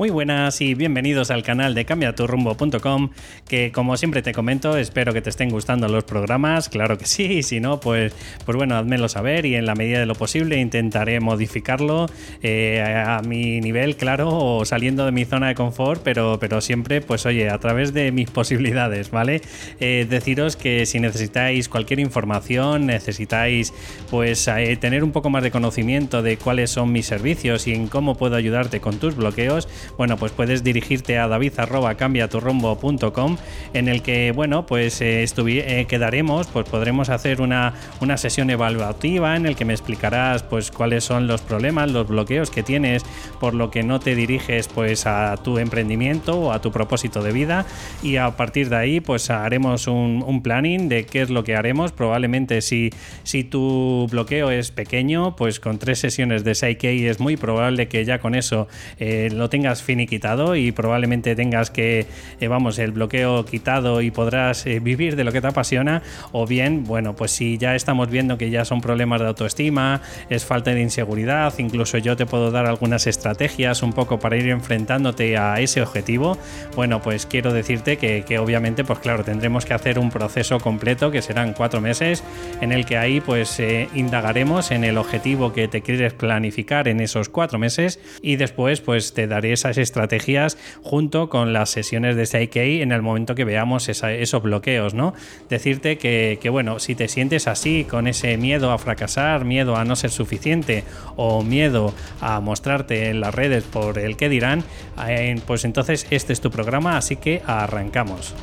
Muy buenas y bienvenidos al canal de cambiaturrumbo.com que como siempre te comento espero que te estén gustando los programas, claro que sí, si no pues, pues bueno, házmelo saber y en la medida de lo posible intentaré modificarlo eh, a mi nivel, claro, o saliendo de mi zona de confort, pero, pero siempre pues oye, a través de mis posibilidades, ¿vale? Eh, deciros que si necesitáis cualquier información, necesitáis pues eh, tener un poco más de conocimiento de cuáles son mis servicios y en cómo puedo ayudarte con tus bloqueos, bueno, pues puedes dirigirte a david.cambiaturrumbo.com en el que, bueno, pues eh, eh, quedaremos, pues podremos hacer una, una sesión evaluativa en el que me explicarás pues cuáles son los problemas, los bloqueos que tienes por lo que no te diriges pues a tu emprendimiento o a tu propósito de vida y a partir de ahí pues haremos un, planning de qué es lo que haremos. Probablemente si, si tu bloqueo es pequeño, pues con tres sesiones de 6K es muy probable que ya con eso eh, lo tengas finiquitado y probablemente tengas que, eh, vamos, el bloqueo quitado y podrás eh, vivir de lo que te apasiona, o bien, bueno, pues si ya estamos viendo que ya son problemas de autoestima, es falta de inseguridad, incluso yo te puedo dar algunas estrategias un poco para ir enfrentándote a ese objetivo, bueno, pues quiero decirte que, obviamente, pues claro, tendremos que hacer un proceso completo que serán cuatro meses en el que ahí pues eh, indagaremos en el objetivo que te quieres planificar en esos cuatro meses y después pues te daré esas estrategias junto con las sesiones de Psyche en el momento que veamos esos bloqueos, ¿no? Decirte que, bueno, si te sientes así, con ese miedo a fracasar, miedo a no ser suficiente o miedo a mostrarte en las redes por el que dirán, eh, pues entonces este es tu programa, así que arrancamos.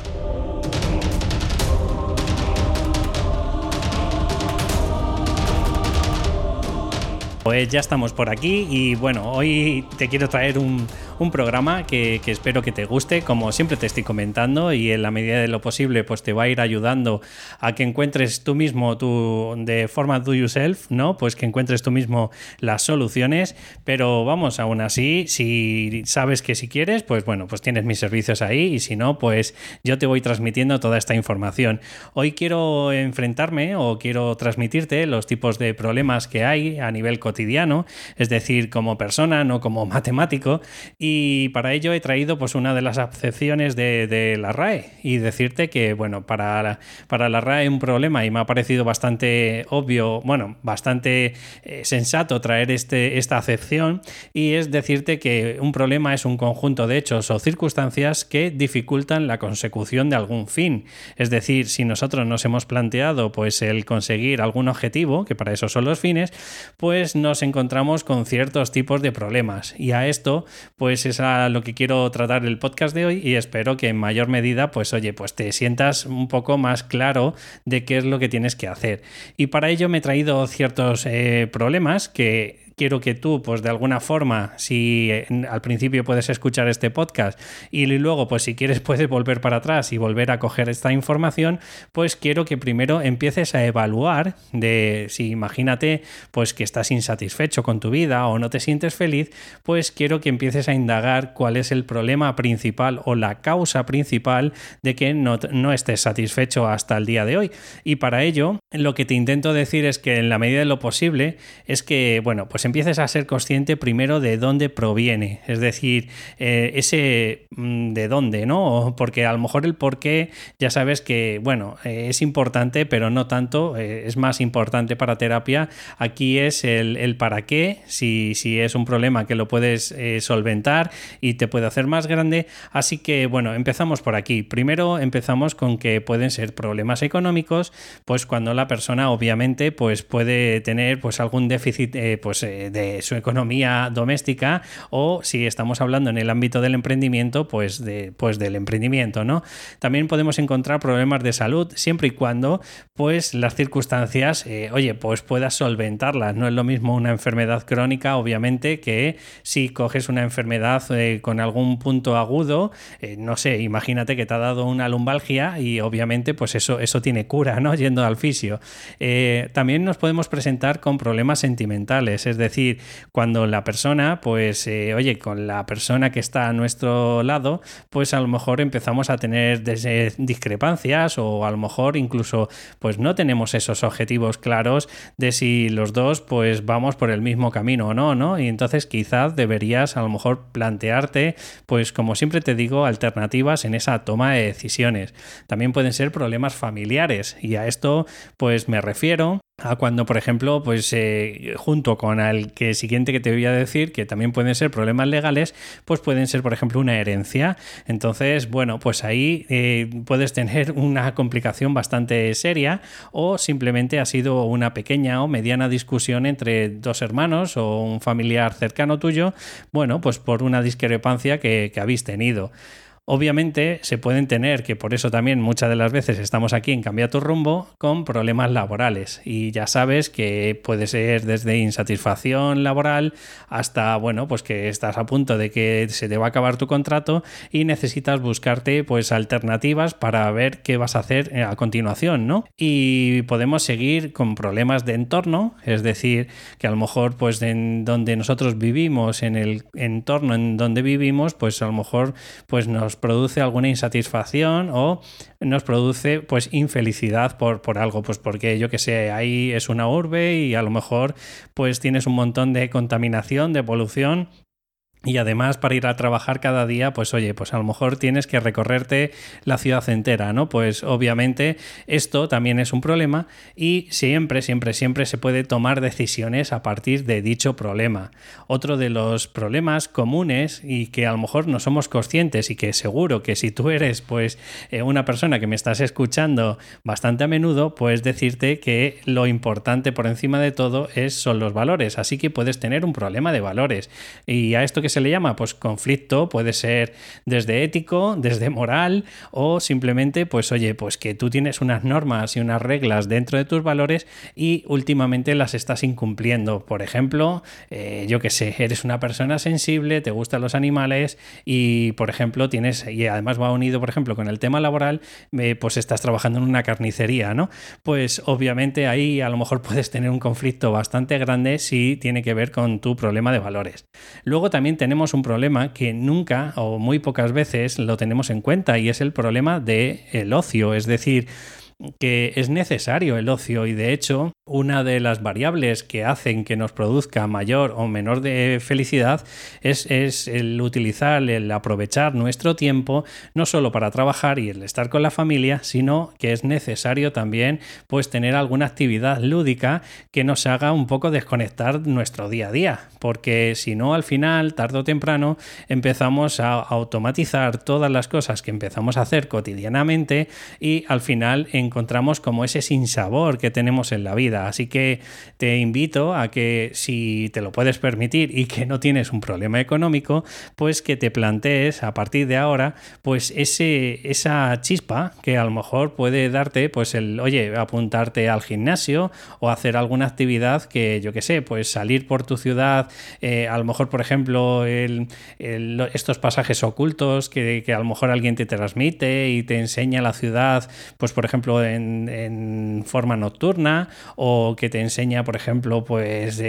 Pues ya estamos por aquí y bueno, hoy te quiero traer un, un programa que, espero que te guste, como siempre te estoy comentando, y en la medida de lo posible, pues te va a ir ayudando a que encuentres tú mismo tu, de forma do yourself, ¿no? Pues que encuentres tú mismo las soluciones, pero vamos, aún así, si sabes que si quieres, pues bueno, pues tienes mis servicios ahí, y si no, pues yo te voy transmitiendo toda esta información. Hoy quiero enfrentarme o quiero transmitirte los tipos de problemas que hay a nivel cotidiano, es decir, como persona, no como matemático, para ello he traído pues una de las acepciones de, la RAE y decirte que, bueno, para la, para la RAE un problema y me ha parecido bastante obvio, bueno, bastante eh, sensato traer este, esta acepción y es decirte que un problema es un conjunto de hechos o circunstancias que dificultan la consecución de algún fin. Es decir, si nosotros nos hemos planteado pues el conseguir algún objetivo, que para eso son los fines, pues nos encontramos con ciertos tipos de problemas y a esto pues es a lo que quiero tratar el podcast de hoy y espero que en mayor medida, pues oye, pues te sientas un poco más claro de qué es lo que tienes que hacer. Y para ello me he traído ciertos eh, problemas que quiero que tú, pues de alguna forma, si al principio puedes escuchar este podcast y luego, pues si quieres, puedes volver para atrás y volver a coger esta información, pues quiero que primero empieces a evaluar de si imagínate, pues que estás insatisfecho con tu vida o no te sientes feliz, pues quiero que empieces a indagar cuál es el problema principal o la causa principal de que no, no estés satisfecho hasta el día de hoy. Y para ello, lo que te intento decir es que en la medida de lo posible es que, bueno, pues empieces a ser consciente primero de dónde proviene, es decir, eh, ese mm, de dónde, ¿no? Porque a lo mejor el por qué ya sabes que, bueno, eh, es importante, pero no tanto, eh, es más importante para terapia. Aquí es el, para qué, si, si, es un problema que lo puedes solventar y te puede hacer más grande. Así que, bueno, empezamos por aquí. Primero empezamos con que pueden ser problemas económicos, pues cuando la persona obviamente pues puede tener pues algún déficit pues de su economía doméstica o si estamos hablando en el ámbito del emprendimiento, pues, de, pues del emprendimiento, ¿no? También podemos encontrar problemas de salud siempre y cuando pues las circunstancias, eh, oye, pues puedas solventarlas. No es lo mismo una enfermedad crónica, obviamente, que si coges una enfermedad eh, con algún punto agudo, eh, no sé, imagínate que te ha dado una lumbalgia y obviamente pues eso, eso tiene cura, ¿no? Yendo al fisio. también nos podemos presentar con problemas sentimentales, es decir, decir, cuando la persona, pues, eh, oye, con la persona que está a nuestro lado, pues a lo mejor empezamos a tener discrepancias o a lo mejor incluso, pues no tenemos esos objetivos claros de si los dos, pues vamos por el mismo camino o no, ¿no? Y entonces quizás deberías a lo mejor plantearte, pues como siempre te digo, alternativas en esa toma de decisiones. También pueden ser problemas familiares y a esto, pues me refiero a cuando, por ejemplo, pues eh, junto con el que siguiente que te voy a decir, que también pueden ser problemas legales, pues pueden ser, por ejemplo, una herencia. Entonces, bueno, pues ahí eh, puedes tener una complicación bastante seria o simplemente ha sido una pequeña o mediana discusión entre dos hermanos o un familiar cercano tuyo, bueno, pues por una discrepancia que, que habéis tenido. Obviamente se pueden tener, que por eso también muchas de las veces estamos aquí en Cambia tu rumbo, con problemas laborales. Y ya sabes que puede ser desde insatisfacción laboral hasta, bueno, pues que estás a punto de que se te va a acabar tu contrato y necesitas buscarte pues alternativas para ver qué vas a hacer eh, a continuación, ¿no? Y podemos seguir con problemas de entorno, es decir, que a lo mejor pues en donde nosotros vivimos, en el entorno en donde vivimos, pues a lo mejor pues nos produce alguna insatisfacción o nos produce pues infelicidad por, por algo, pues porque yo que sé, ahí es una urbe y a lo mejor pues tienes un montón de contaminación, de polución y además para ir a trabajar cada día, pues oye, pues a lo mejor tienes que recorrerte la ciudad entera, ¿no? Pues obviamente esto también es un problema y siempre, siempre, siempre se puede tomar decisiones a partir de dicho problema. Otro de los problemas comunes y que a lo mejor no somos conscientes y que seguro que si tú eres pues eh, una persona que me estás escuchando bastante a menudo, puedes decirte que lo importante por encima de todo es, son los valores, así que puedes tener un problema de valores. Y a esto que se le llama? Pues conflicto puede ser desde ético, desde moral o simplemente, pues oye, pues que tú tienes unas normas y unas reglas dentro de tus valores y últimamente las estás incumpliendo. Por ejemplo, eh, yo que sé, eres una persona sensible, te gustan los animales y, por ejemplo, tienes, y además va unido, por ejemplo, con el tema laboral, eh, pues estás trabajando en una carnicería, ¿no? Pues obviamente ahí a lo mejor puedes tener un conflicto bastante grande si tiene que ver con tu problema de valores. Luego también tenemos un problema que nunca o muy pocas veces lo tenemos en cuenta y es el problema del el ocio, es decir, que es necesario el ocio y de hecho una de las variables que hacen que nos produzca mayor o menor de felicidad es, es, el utilizar, el aprovechar nuestro tiempo no solo para trabajar y el estar con la familia, sino que es necesario también pues tener alguna actividad lúdica que nos haga un poco desconectar nuestro día a día, porque si no al final, tarde o temprano, empezamos a automatizar todas las cosas que empezamos a hacer cotidianamente y al final encontramos como ese sinsabor que tenemos en la vida. Así que te invito a que si te lo puedes permitir y que no tienes un problema económico, pues que te plantees a partir de ahora, pues ese, esa chispa que a lo mejor puede darte, pues el, oye, apuntarte al gimnasio o hacer alguna actividad que yo que sé, pues salir por tu ciudad, eh, a lo mejor, por ejemplo, estos pasajes ocultos que, a lo mejor alguien te transmite y te enseña la ciudad, pues por ejemplo, en, forma nocturna o que te enseña, por ejemplo, pues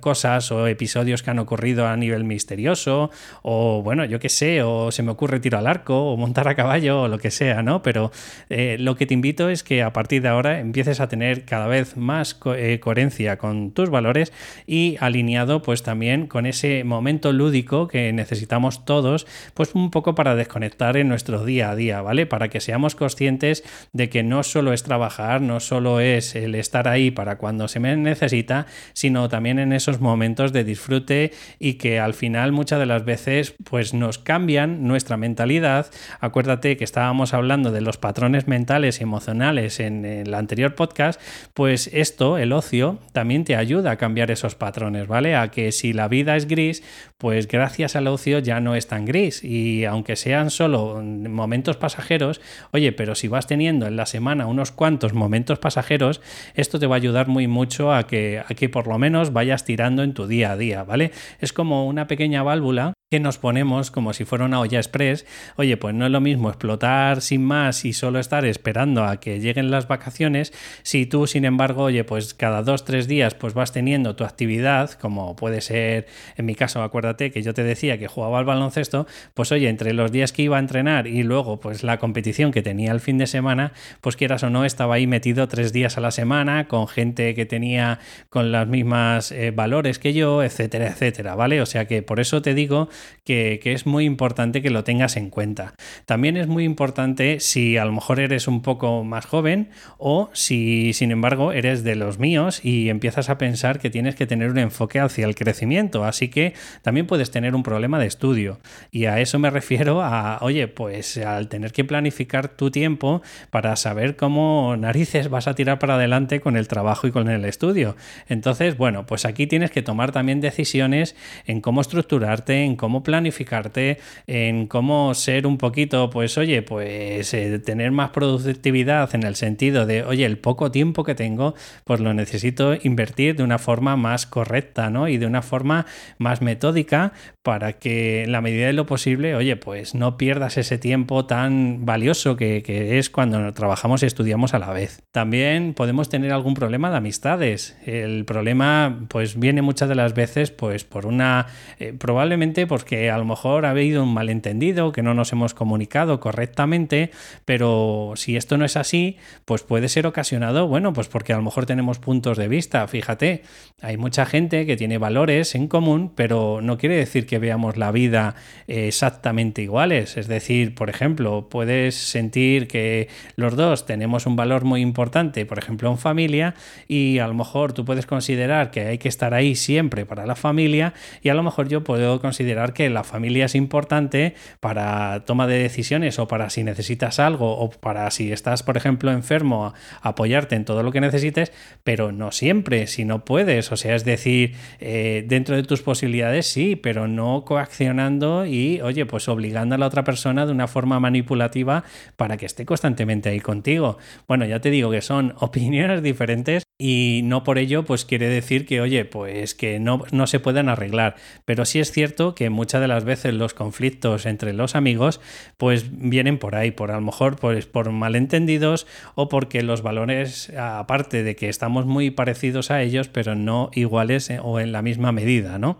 cosas o episodios que han ocurrido a nivel misterioso, o bueno, yo qué sé, o se me ocurre tiro al arco, o montar a caballo, o lo que sea, ¿no? Pero eh, lo que te invito es que a partir de ahora empieces a tener cada vez más eh, coherencia con tus valores y alineado pues también con ese momento lúdico que necesitamos todos, pues un poco para desconectar en nuestro día a día, ¿vale? Para que seamos conscientes de que no solo es trabajar, no solo es el estar ahí para cuando se me necesita, sino también en esos momentos de disfrute y que al final muchas de las veces pues nos cambian nuestra mentalidad. Acuérdate que estábamos hablando de los patrones mentales y emocionales en el anterior podcast, pues esto, el ocio, también te ayuda a cambiar esos patrones, ¿vale? A que si la vida es gris, pues gracias al ocio ya no es tan gris y aunque sean solo momentos pasajeros, oye, pero si vas teniendo en la semana unos cuantos momentos pasajeros, esto te va a ayudar muy mucho a que, a que por lo menos vayas tirando en tu día a día, ¿vale? Es como una pequeña válvula que nos ponemos como si fuera una olla express, oye, pues no es lo mismo explotar sin más y solo estar esperando a que lleguen las vacaciones, si tú, sin embargo, oye, pues cada dos, tres días pues vas teniendo tu actividad, como puede ser, en mi caso, acuérdate que yo te decía que jugaba al baloncesto, pues oye, entre los días que iba a entrenar y luego pues la competición que tenía el fin de semana, pues quieras o no, estaba ahí metido tres días a la semana con gente que tenía con las mismas eh, valores que yo, etcétera, etcétera, ¿vale? O sea que por eso te digo que, es muy importante que lo tengas en cuenta. También es muy importante si a lo mejor eres un poco más joven o si sin embargo eres de los míos y empiezas a pensar que tienes que tener un enfoque hacia el crecimiento. Así que también puedes tener un problema de estudio. Y a eso me refiero a, oye, pues al tener que planificar tu tiempo para saber cómo narices vas a tirar para adelante con el trabajo y con el estudio. Entonces, bueno, pues aquí tienes que tomar también decisiones en cómo estructurarte, en cómo planificarte, en cómo ser un poquito, pues oye, pues eh, tener más productividad en el sentido de, oye, el poco tiempo que tengo, pues lo necesito invertir de una forma más correcta, ¿no? Y de una forma más metódica para que en la medida de lo posible, oye, pues no pierdas ese tiempo tan valioso que, que es cuando trabajamos y estudiamos a la vez. También podemos tener algún problema de amistades. El problema, pues viene muchas de las veces, pues por una, eh, probablemente porque a lo mejor ha habido un malentendido, que no nos hemos comunicado correctamente, pero si esto no es así, pues puede ser ocasionado, bueno, pues porque a lo mejor tenemos puntos de vista. Fíjate, hay mucha gente que tiene valores en común, pero no quiere decir que veamos la vida exactamente iguales. Es decir, por ejemplo, puedes sentir que los dos tenemos un valor muy importante, por ejemplo, en familia, y a lo mejor tú puedes considerar que hay que estar ahí siempre para la familia, y a lo mejor yo puedo considerar que la familia es importante para toma de decisiones o para si necesitas algo o para si estás, por ejemplo, enfermo, apoyarte en todo lo que necesites, pero no siempre, si no puedes. O sea, es decir, eh, dentro de tus posibilidades sí, pero no coaccionando y, oye, pues obligando a la otra persona de una forma manipulativa para que esté constantemente ahí contigo. Bueno, ya te digo que son opiniones diferentes y no por ello pues quiere decir que, oye, pues que no, no se puedan arreglar. Pero sí es cierto que muchas de las veces los conflictos entre los amigos pues vienen por ahí, por a lo mejor pues, por malentendidos o porque los valores, aparte de que estamos muy parecidos a ellos, pero no iguales eh, o en la misma medida, ¿no?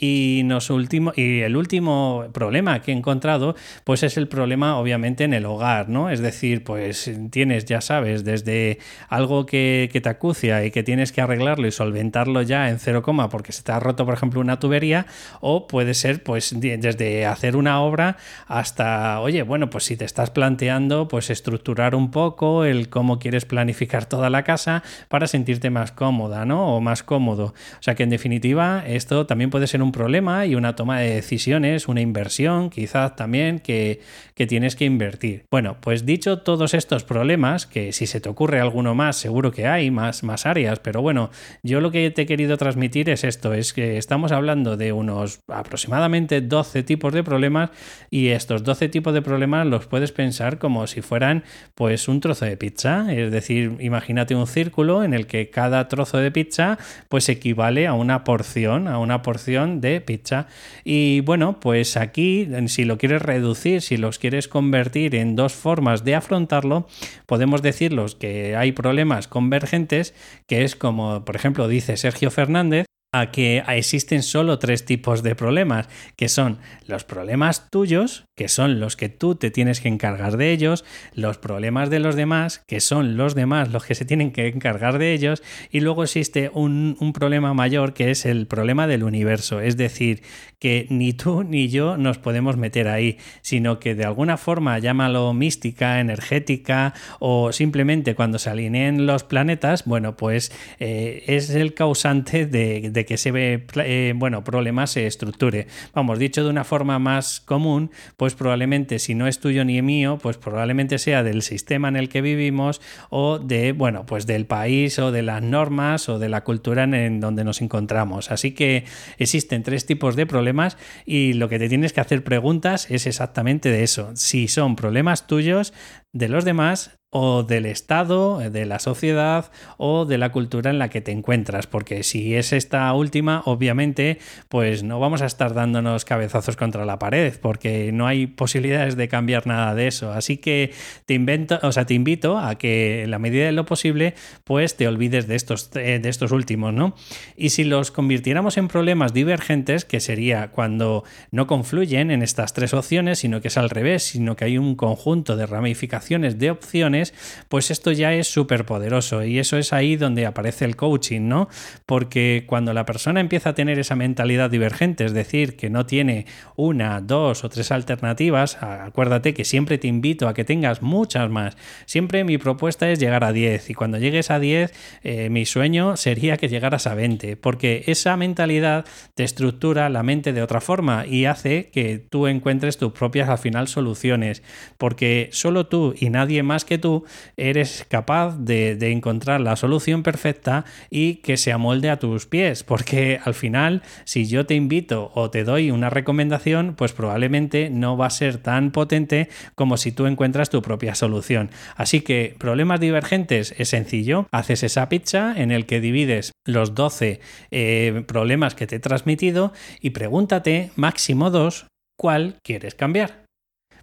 Y, nos último, y el último problema que he encontrado, pues es el problema obviamente en el hogar, ¿no? Es decir, pues tienes, ya sabes, desde algo que, que te acucia y que tienes que arreglarlo y solventarlo ya en cero coma porque se te ha roto, por ejemplo, una tubería, o puede ser, pues, desde hacer una obra hasta, oye, bueno, pues si te estás planteando, pues estructurar un poco el cómo quieres planificar toda la casa para sentirte más cómoda, ¿no? O más cómodo. O sea que en definitiva, esto también puede ser un problema y una toma de decisiones, una inversión quizás también que, que tienes que invertir. Bueno, pues dicho todos estos problemas, que si se te ocurre alguno más, seguro que hay más, más áreas, pero bueno, yo lo que te he querido transmitir es esto, es que estamos hablando de unos aproximadamente 12 tipos de problemas y estos 12 tipos de problemas los puedes pensar como si fueran pues un trozo de pizza, es decir, imagínate un círculo en el que cada trozo de pizza pues equivale a una porción, a una porción de pizza. Y bueno, pues aquí, si lo quieres reducir, si los quieres convertir en dos formas de afrontarlo, podemos decirlos que hay problemas convergentes, que es como, por ejemplo, dice Sergio Fernández, a que existen solo tres tipos de problemas, que son los problemas tuyos, que son los que tú te tienes que encargar de ellos, los problemas de los demás, que son los demás los que se tienen que encargar de ellos, y luego existe un, problema mayor que es el problema del universo, es decir, que ni tú ni yo nos podemos meter ahí, sino que de alguna forma, llámalo mística, energética o simplemente cuando se alineen los planetas, bueno, pues eh, es el causante de que ese eh, bueno, problema se estructure. Vamos, dicho de una forma más común, pues probablemente si no es tuyo ni mío, pues probablemente sea del sistema en el que vivimos o de, bueno, pues del país o de las normas o de la cultura en donde nos encontramos. Así que existen tres tipos de problemas y lo que te tienes que hacer preguntas es exactamente de eso. Si son problemas tuyos, de los demás o del Estado, de la sociedad o de la cultura en la que te encuentras, porque si es esta última, obviamente, pues no vamos a estar dándonos cabezazos contra la pared, porque no hay posibilidades de cambiar nada de eso. Así que te invento, o sea, te invito a que en la medida de lo posible, pues te olvides de estos, eh, de estos últimos, ¿no? Y si los convirtiéramos en problemas divergentes, que sería cuando no confluyen en estas tres opciones, sino que es al revés, sino que hay un conjunto de ramificaciones de opciones, pues esto ya es súper poderoso y eso es ahí donde aparece el coaching, ¿no? Porque cuando la persona empieza a tener esa mentalidad divergente, es decir, que no tiene una, dos o tres alternativas, acuérdate que siempre te invito a que tengas muchas más. Siempre mi propuesta es llegar a 10 y cuando llegues a 10, eh, mi sueño sería que llegaras a 20, porque esa mentalidad te estructura la mente de otra forma y hace que tú encuentres tus propias al final soluciones, porque solo tú y nadie más que tú eres capaz de, encontrar la solución perfecta y que se amolde a tus pies, porque al final, si yo te invito o te doy una recomendación, pues probablemente no va a ser tan potente como si tú encuentras tu propia solución. Así que problemas divergentes es sencillo, haces esa pizza en el que divides los 12 eh, problemas que te he transmitido y pregúntate máximo dos cuál quieres cambiar.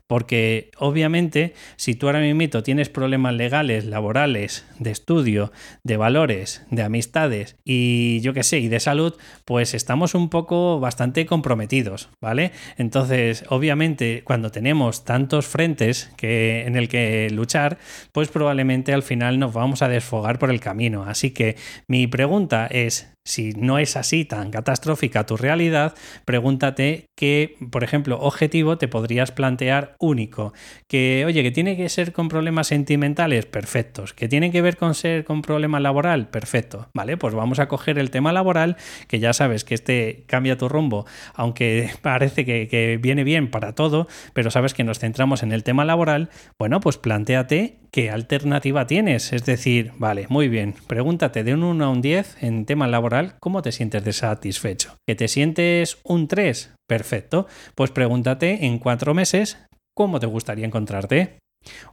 Porque obviamente si tú ahora mismo tienes problemas legales, laborales, de estudio, de valores, de amistades y yo qué sé, y de salud, pues estamos un poco bastante comprometidos, ¿vale? Entonces, obviamente, cuando tenemos tantos frentes que, en el que luchar, pues probablemente al final nos vamos a desfogar por el camino. Así que mi pregunta es, si no es así tan catastrófica tu realidad, pregúntate qué, por ejemplo, objetivo te podrías plantear único. Que, oye, que tiene que ser con problemas sentimentales, perfectos. Que tiene que ver con ser con problema laboral, perfecto. Vale, pues vamos a coger el tema laboral, que ya sabes que este cambia tu rumbo, aunque parece que, que viene bien para todo, pero sabes que nos centramos en el tema laboral. Bueno, pues planteate ¿qué alternativa tienes? Es decir, vale, muy bien, pregúntate de un 1 a un 10 en tema laboral, ¿cómo te sientes de satisfecho? ¿Que te sientes un 3? Perfecto, pues pregúntate en cuatro meses cómo te gustaría encontrarte.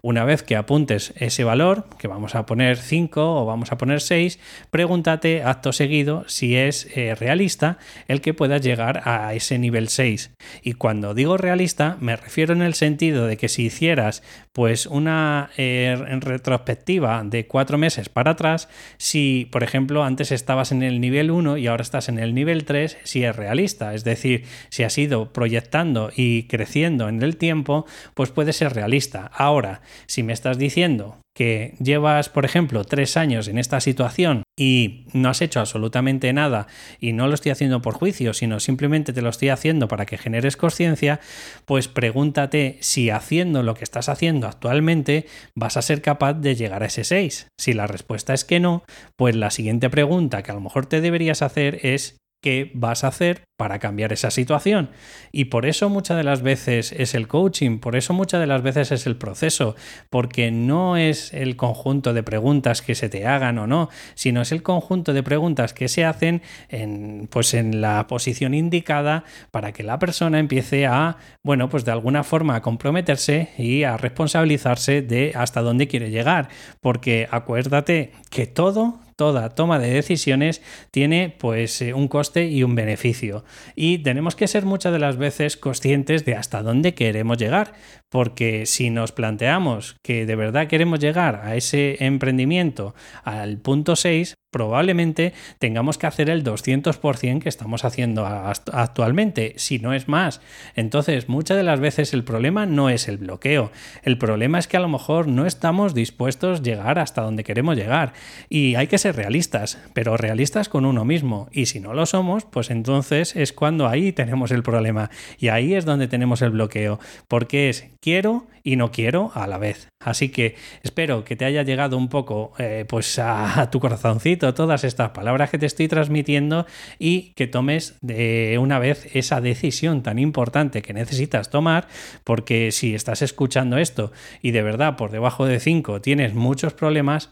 Una vez que apuntes ese valor, que vamos a poner 5 o vamos a poner 6, pregúntate acto seguido si es eh, realista el que puedas llegar a ese nivel 6. Y cuando digo realista, me refiero en el sentido de que si hicieras pues una eh, retrospectiva de 4 meses para atrás, si por ejemplo antes estabas en el nivel 1 y ahora estás en el nivel 3, si es realista. Es decir, si has ido proyectando y creciendo en el tiempo, pues puede ser realista. Ahora, si me estás diciendo que llevas, por ejemplo, tres años en esta situación y no has hecho absolutamente nada y no lo estoy haciendo por juicio, sino simplemente te lo estoy haciendo para que generes conciencia, pues pregúntate si haciendo lo que estás haciendo actualmente vas a ser capaz de llegar a ese 6. Si la respuesta es que no, pues la siguiente pregunta que a lo mejor te deberías hacer es qué vas a hacer para cambiar esa situación. Y por eso muchas de las veces es el coaching, por eso muchas de las veces es el proceso, porque no es el conjunto de preguntas que se te hagan o no, sino es el conjunto de preguntas que se hacen en, pues en la posición indicada para que la persona empiece a, bueno, pues de alguna forma a comprometerse y a responsabilizarse de hasta dónde quiere llegar. Porque acuérdate que todo toda toma de decisiones tiene pues eh, un coste y un beneficio. Y tenemos que ser muchas de las veces conscientes de hasta dónde queremos llegar, porque si nos planteamos que de verdad queremos llegar a ese emprendimiento al punto 6, probablemente tengamos que hacer el 200% que estamos haciendo actualmente, si no es más. Entonces, muchas de las veces el problema no es el bloqueo, el problema es que a lo mejor no estamos dispuestos a llegar hasta donde queremos llegar. Y hay que ser realistas, pero realistas con uno mismo. Y si no lo somos, pues entonces es cuando ahí tenemos el problema. Y ahí es donde tenemos el bloqueo, porque es quiero y no quiero a la vez. Así que espero que te haya llegado un poco eh, pues a, tu corazoncito todas estas palabras que te estoy transmitiendo y que tomes de una vez esa decisión tan importante que necesitas tomar, porque si estás escuchando esto y de verdad por debajo de 5 tienes muchos problemas,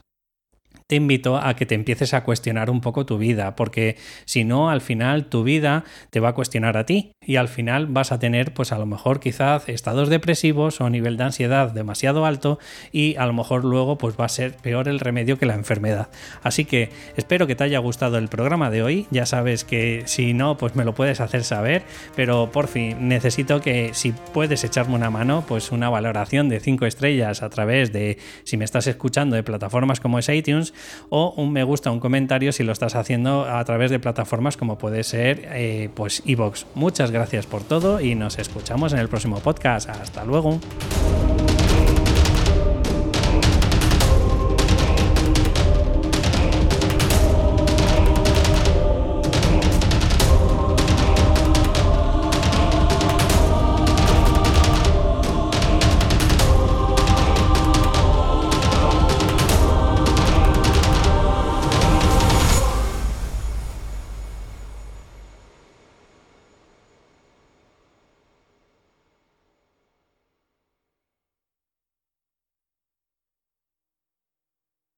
te invito a que te empieces a cuestionar un poco tu vida, porque si no, al final tu vida te va a cuestionar a ti y al final vas a tener, pues a lo mejor quizás estados depresivos o nivel de ansiedad demasiado alto y a lo mejor luego pues va a ser peor el remedio que la enfermedad. Así que espero que te haya gustado el programa de hoy, ya sabes que si no, pues me lo puedes hacer saber, pero por fin necesito que si puedes echarme una mano, pues una valoración de 5 estrellas a través de, si me estás escuchando, de plataformas como es iTunes, o un me gusta, un comentario si lo estás haciendo a través de plataformas como puede ser eh, pues Evox. Muchas gracias por todo y nos escuchamos en el próximo podcast. Hasta luego.